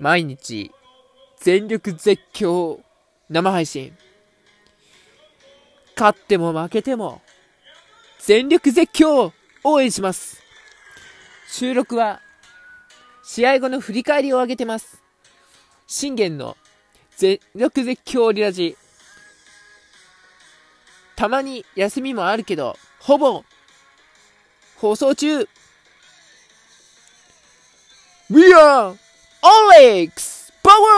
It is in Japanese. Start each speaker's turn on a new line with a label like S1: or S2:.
S1: 毎日、全力絶叫、生配信。勝っても負けても、全力絶叫、応援します。収録は、試合後の振り返りを上げてます。信玄の全力絶叫リラジ。たまに休みもあるけど、ほぼ、放送中 !We are Olex Power